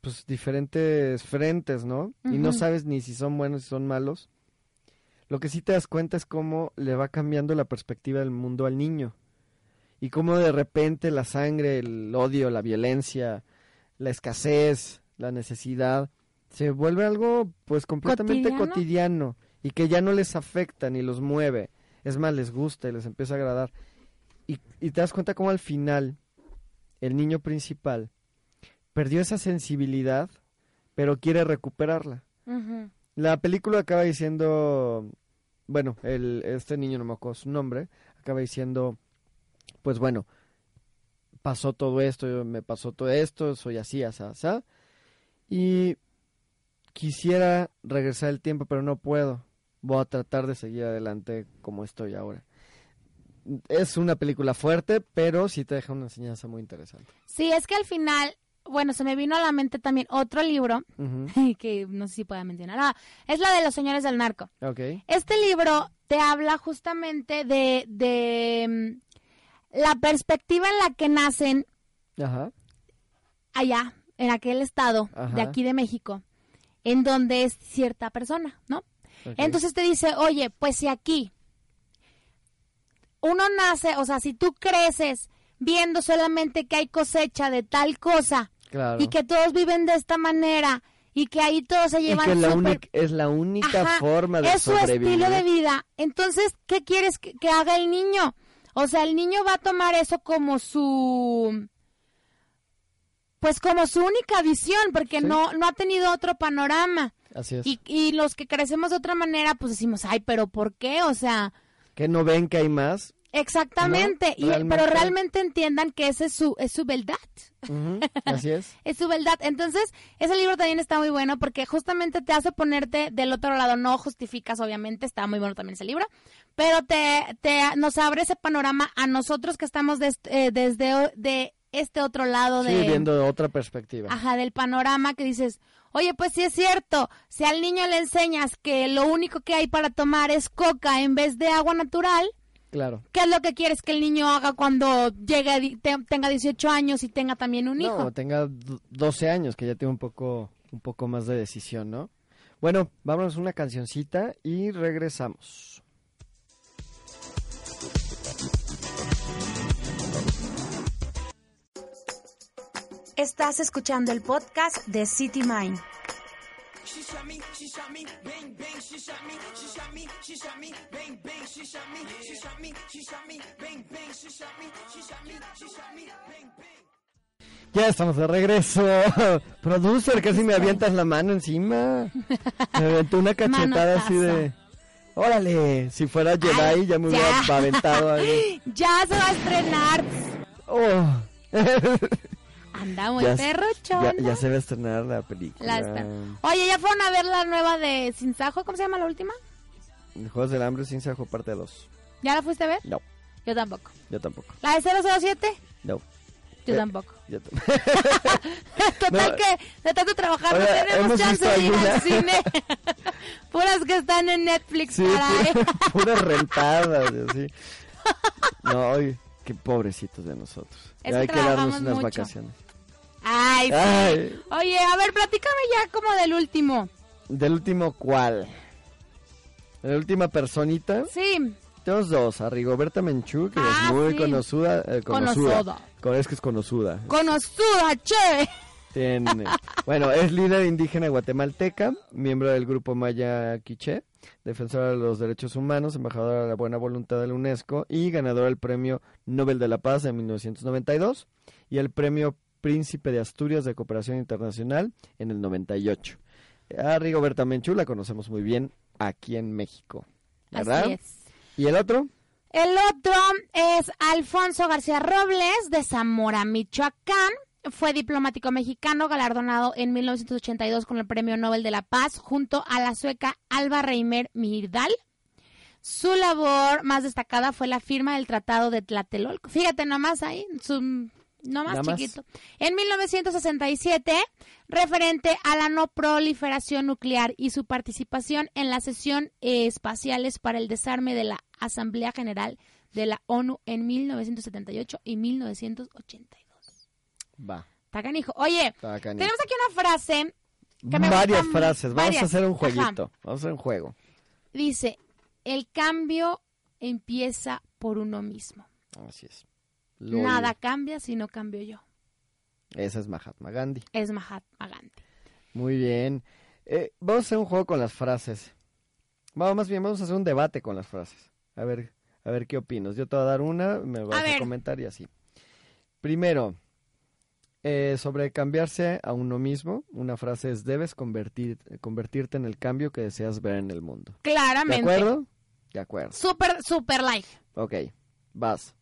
pues diferentes frentes, ¿no? Y no sabes ni si son buenos, si son malos. Lo que sí te das cuenta es cómo le va cambiando la perspectiva del mundo al niño. Y cómo de repente la sangre, el odio, la violencia, la escasez, la necesidad, se vuelve algo pues completamente ¿Cotidiano? cotidiano y que ya no les afecta ni los mueve. Es más, les gusta y les empieza a agradar. Y, y te das cuenta cómo al final el niño principal perdió esa sensibilidad, pero quiere recuperarla. La película acaba diciendo, bueno, el, este niño no me acuerdo su nombre, acaba diciendo, pues bueno, pasó todo esto, me pasó todo esto, soy así, así, así, y quisiera regresar el tiempo, pero no puedo. Voy a tratar de seguir adelante como estoy ahora. Es una película fuerte, pero sí te deja una enseñanza muy interesante. Sí, es que al final, bueno, se me vino a la mente también otro libro que no sé si pueda mencionar. Ah, es la de los señores del narco. Ok. Este libro te habla justamente de, de mm, la perspectiva en la que nacen Ajá. allá, en aquel estado Ajá. de aquí de México, en donde es cierta persona, ¿no? Entonces te dice, oye, pues si aquí uno nace, o sea, si tú creces viendo solamente que hay cosecha de tal cosa Claro. y que todos viven de esta manera y que ahí todos se Y llevan que la súper- única- es la única Ajá, forma de es su sobrevivir. estilo de vida. Entonces, ¿qué quieres que, que haga el niño? O sea, el niño va a tomar eso como su pues como su única visión, porque Sí. no no ha tenido otro panorama. Así es. Y, y los que crecemos de otra manera, pues decimos, ay, pero ¿por qué? O sea, Que no ven que hay más. Exactamente. No, y. Pero realmente entiendan que ese es su, es su verdad. Así es. Es su verdad. Entonces, ese libro también está muy bueno porque justamente te hace ponerte del otro lado. No justificas, obviamente, está muy bueno también ese libro, pero te, te nos abre ese panorama a nosotros que estamos des- eh, desde de este otro lado Sí, de, viendo de otra perspectiva. ajá, del panorama que dices, oye, pues sí es cierto, si al niño le enseñas que lo único que hay para tomar es coca en vez de agua natural, Claro. ¿qué es lo que quieres que el niño haga cuando llegue, te- tenga 18 años y tenga también un hijo? No, tenga d- 12 años, que ya tiene un poco, un poco más de decisión, ¿no? Bueno, vámonos a una cancioncita y regresamos. Estás escuchando el podcast de City Mind. She shot me, she shot me, bang bang, she shot me, she shot me, she shot me, bang bang, she shot me, she shot me, she shot me, bang bang, she shot me, she shot me, she shot me, bang bang. Ya estamos de regreso. Producer, casi me avientas la mano encima. Me aventó una cachetada así de... Órale, si fuera Jedi Ay, ya me hubiera aventado ahí. Ya se va a estrenar. Oh. Anda muy ya, perrochón. ya, ya se va a estrenar la película. La Oye, ¿ya fueron a ver la nueva de Sin Sajo? ¿Cómo se llama la última? Juegos del Hambre sin sajo parte 2. ¿Ya la fuiste a ver? No, Yo tampoco. yo tampoco. ¿La de 007? No, Yo Eh, tampoco. yo Total No. que de tanto trabajar no Oiga, tenemos ¿hemos chance de ir visto al cine. Puras que están en Netflix Sí, para pura- puras rentadas, y así. No, oye, qué pobrecitos de nosotros. Es Ya que hay que darnos unas mucho. vacaciones. Ay. Ay. Oye, a ver, platícame ya como del último. ¿Del último cuál? ¿De la última personita? Sí, Tenemos dos, a Rigoberta Menchú, que Ah, es muy sí. conocida. eh, conocida. Conocido. Con- Es que es conocida. conocida, che. Tiene- bueno, es líder indígena guatemalteca, miembro del grupo Maya Quiché, defensora de los derechos humanos, embajadora de la buena voluntad de la UNESCO y ganadora del Premio Nobel de la Paz en 1992 y el Premio Príncipe de Asturias de Cooperación Internacional en el 98. A Rigoberta Menchú la conocemos muy bien aquí en México, ¿verdad? Así es. ¿Y el otro? El otro es Alfonso García Robles de Zamora, Michoacán. Fue diplomático mexicano galardonado en 1982 con el Premio Nobel de la Paz junto a la sueca Alba Reimer Mirdal. Su labor más destacada fue la firma del Tratado de Tlatelolco. Fíjate nomás ahí, su, Nada más. chiquito. En 1967, referente a la no proliferación nuclear y su participación en la sesión eh, espaciales para el desarme de la Asamblea General de la ONU en 1978 y 1982. Va. Está canijo. Oye, tenemos aquí una frase que me Varias gusta frases, vamos a hacer un Ajá. jueguito, vamos a hacer un juego. Dice, el cambio empieza por uno mismo. Así es. Nada cambia si no cambio yo. Esa es Mahatma Gandhi. Es Mahatma Gandhi. Muy bien. Eh, vamos a hacer un juego con las frases. Vamos, más bien, vamos a hacer un debate con las frases. A ver, a ver qué opinas. Yo te voy a dar una, me vas a, comentar y así. Primero, eh, sobre cambiarse a uno mismo. Una frase es, debes convertir, convertirte en el cambio que deseas ver en el mundo. ¿De Claramente. acuerdo? De acuerdo. Súper, súper like. Ok, vas.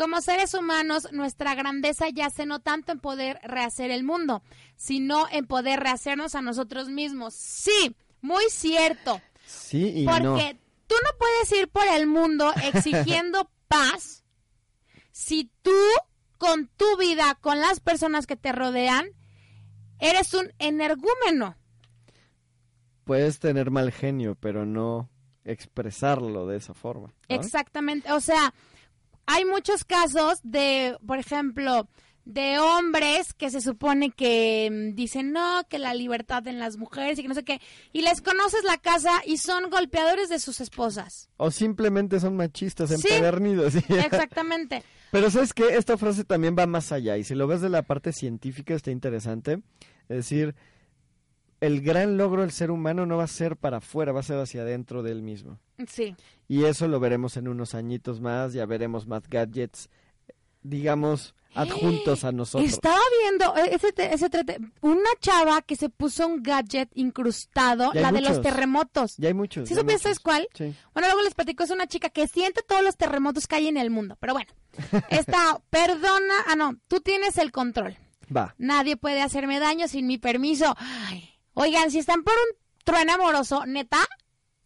Como seres humanos, nuestra grandeza yace no tanto en poder rehacer el mundo, sino en poder rehacernos a nosotros mismos. Sí, muy cierto. Sí y Porque no. tú no puedes ir por el mundo exigiendo paz si tú, con tu vida, con las personas que te rodean, eres un energúmeno. Puedes tener mal genio, pero no expresarlo de esa forma. ¿no? Exactamente. O sea, hay muchos casos de, por ejemplo, de hombres que se supone que mm, dicen no, que la libertad en las mujeres y que no sé qué, y les conoces la casa y son golpeadores de sus esposas. O simplemente son machistas empedernidos. ¿sí? Exactamente. Pero sabes que esta frase también va más allá y si lo ves de la parte científica está interesante. Es decir, el gran logro del ser humano no va a ser para afuera, va a ser hacia adentro de él mismo. Sí. Y eso lo veremos en unos añitos más, ya veremos más gadgets, digamos, adjuntos a nosotros. Estaba viendo eh, ese, ese una chava que se puso un gadget incrustado, la de los terremotos. Ya hay muchos. ¿Sí supiste cuál? Sí. Bueno, luego les platico, es una chica que siente todos los terremotos que hay en el mundo. Pero bueno, esta, perdona, ah no, tú tienes el control. Va. Nadie puede hacerme daño sin mi permiso. Ay, Oigan, si están por un trueno amoroso, neta,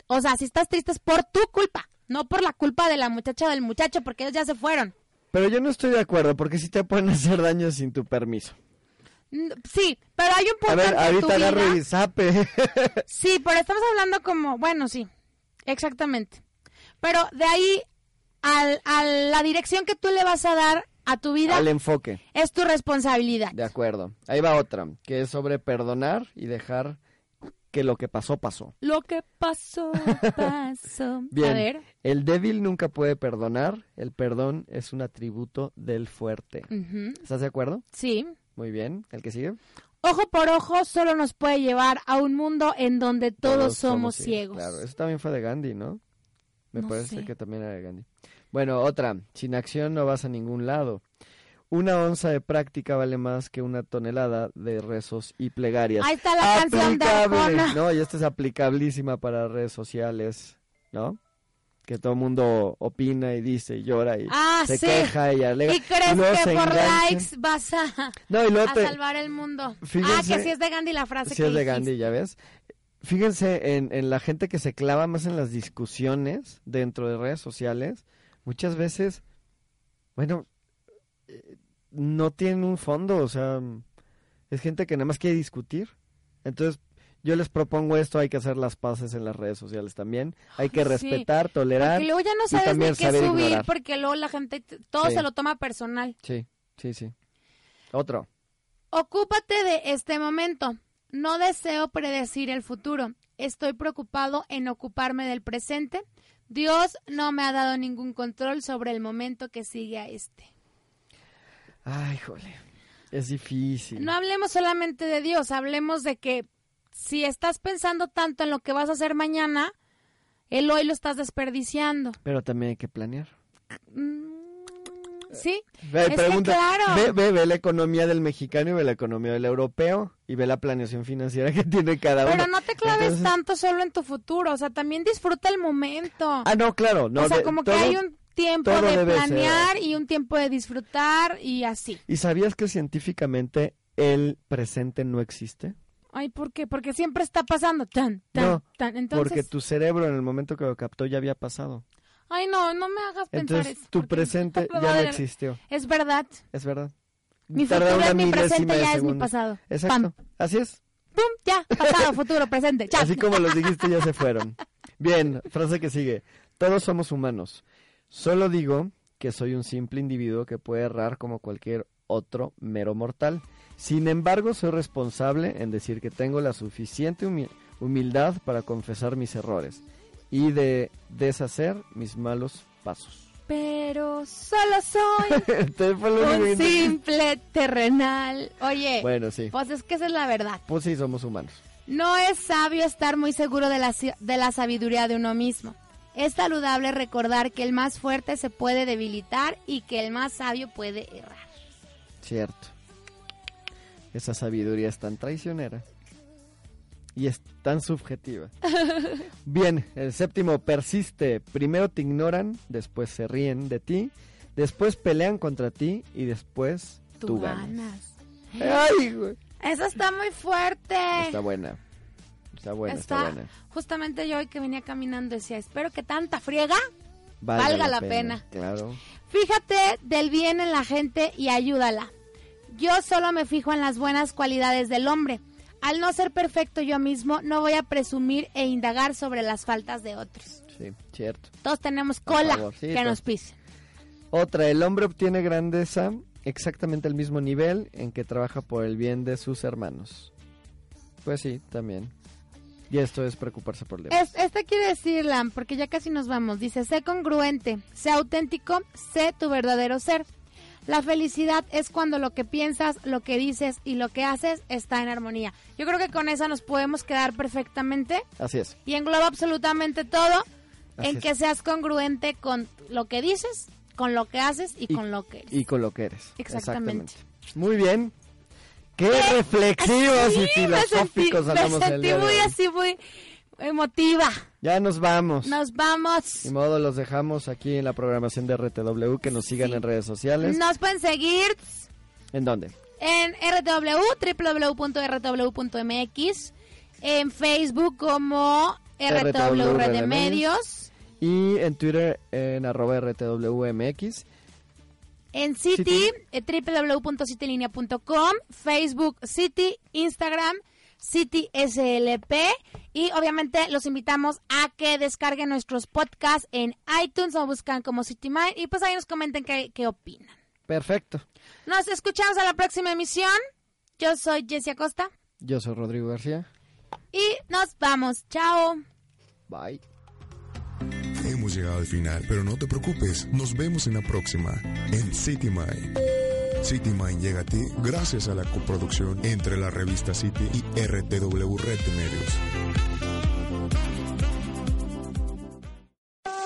o sea, si estás triste es por tu culpa, no por la culpa de la muchacha o del muchacho, porque ellos ya se fueron. Pero yo no estoy de acuerdo porque si te pueden hacer daño sin tu permiso. Mm, Sí, pero hay un punto A ver, ahorita agarro y zape. Sí, pero estamos hablando como, bueno, sí, exactamente. Pero de ahí al- a la dirección que tú le vas a dar a tu vida Al enfoque. es tu responsabilidad. De acuerdo. Ahí va otra, que es sobre perdonar y dejar que lo que pasó, pasó. Lo que pasó, pasó. Bien. A ver. El débil nunca puede perdonar. El perdón es un atributo del fuerte. ¿Estás de acuerdo? Sí. Muy bien. ¿El que sigue? Ojo por ojo solo nos puede llevar a un mundo en donde todos, somos ciegos. Claro, eso también fue de Gandhi, ¿no? Me No parece sé. que también era de Gandhi. Bueno, otra. Sin acción no vas a ningún lado. Una onza de práctica vale más que una tonelada de rezos y plegarias. Ahí está la canción de Aplicable. Arjona. No, y esta es aplicabilísima para redes sociales, ¿no? Que todo el mundo opina y dice y llora y Ah, se sí. queja y alega. Y crees que por likes vas a, No, y luego a te- salvar el mundo. ah, Fíjense- que sí es de Gandhi la frase Sí, que es de. Gandhi, ya ves. Fíjense en, en la gente que se clava más en las discusiones dentro de redes sociales. Muchas veces, bueno, eh, no tienen un fondo, o sea, es gente que nada más quiere discutir. Entonces, yo les propongo esto, hay que hacer las paces en las redes sociales también. Hay que sí. respetar, tolerar. Porque luego ya no sabes ni qué subir, ignorar. porque luego la gente, todo Sí. se lo toma personal. Sí, sí, sí. Otro. Ocúpate de este momento. No deseo predecir el futuro. Estoy preocupado en ocuparme del presente. Dios no me ha dado ningún control sobre el momento que sigue a este. Ay, jole. Es difícil. No hablemos solamente de Dios, hablemos de que si estás pensando tanto en lo que vas a hacer mañana, el hoy lo estás desperdiciando. Pero también hay que planear. ¿Sí? Ve, Es que pregunta, claro. ve, ve, ve la economía del mexicano y ve la economía del europeo y ve la planeación financiera que tiene cada uno. Pero no te claves Entonces- tanto solo en tu futuro, o sea, también disfruta el momento. Ah, no, claro. No, o sea, de- como todo- que hay un tiempo todo de debe ser. planear y un tiempo de disfrutar y así. ¿Y sabías que científicamente el presente no existe? Ay, ¿por qué? Porque siempre está pasando. Tan, tan, no, tan. Entonces, porque tu cerebro en el momento que lo captó ya había pasado. Ay, no, no me hagas pensar Entonces eso. tu presente ya no existió. Es verdad. Es verdad. Mi futuro es mi presente, ya es mi pasado. Exacto. Pam. Así es. ¡Pum! Ya, pasado, futuro, presente. Ya. Así como los dijiste, ya se fueron. Bien, frase que sigue. Todos somos humanos. Solo digo que soy un simple individuo que puede errar como cualquier otro mero mortal. Sin embargo, soy responsable en decir que tengo la suficiente humi- humildad para confesar mis errores y de deshacer mis malos pasos. Pero solo soy un simple terrenal. Oye, Bueno, sí. pues es que esa es la verdad. Pues sí, somos humanos. No es sabio estar muy seguro de la, de la sabiduría de uno mismo. Es saludable recordar que el más fuerte se puede debilitar y que el más sabio puede errar. Cierto. Esa sabiduría es tan traicionera. Y es tan subjetiva. Bien, el séptimo persiste. Primero te ignoran, después se ríen de ti, después pelean contra ti y después tú, Tú ganas. ganas. ¡Ay, güey! Eso está muy fuerte. Está buena. Está buena, está, Está- buena. Justamente yo hoy que venía caminando decía, espero que tanta friega valga la pena. Claro. Fíjate del bien en la gente y ayúdala. Yo solo me fijo en las buenas cualidades del hombre. Al no ser perfecto yo mismo, no voy a presumir e indagar sobre las faltas de otros. Sí, cierto. Todos tenemos cola sí, que nos pisen. Otra, el hombre obtiene grandeza exactamente al mismo nivel en que trabaja por el bien de sus hermanos. Pues sí, también. Y esto es preocuparse por demás. Es, esta quiere decirla, porque ya casi nos vamos. Dice, sé congruente, sé auténtico, sé tu verdadero ser. La felicidad es cuando lo que piensas, lo que dices y lo que haces está en armonía. Yo creo que con esa nos podemos quedar perfectamente Así es. y engloba absolutamente todo Así en es. que seas congruente con lo que dices, con lo que haces y, Y- con lo que eres. Y con lo que eres. Exactamente. Muy bien. Qué reflexivos y Sí, me sentí, filosóficos me sentí muy así, muy emotiva. Ya nos vamos. Nos vamos. Ni modo, los dejamos aquí en la programación de RTW. Que nos sigan Sí. en redes sociales. Nos pueden seguir ¿En dónde? en RTW, www.rtw.mx, en Facebook como RTW RTW Red de Medios, Y en Twitter en arroba RTWMX. en City, eh, www.citylinea.com, Facebook City, Instagram City SLP y obviamente los invitamos a que descarguen nuestros podcasts en iTunes o buscan como City Mind y pues ahí nos comenten qué, qué opinan. Perfecto. Nos escuchamos a la próxima emisión. Yo soy Jessie Acosta Yo soy Rodrigo García. y nos vamos. Chao. Bye. Hemos llegado al final, pero no te preocupes, nos vemos en la próxima, en City Mind. City Mind llega a ti gracias a la coproducción entre la revista City y RTW Red Medios.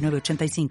906985.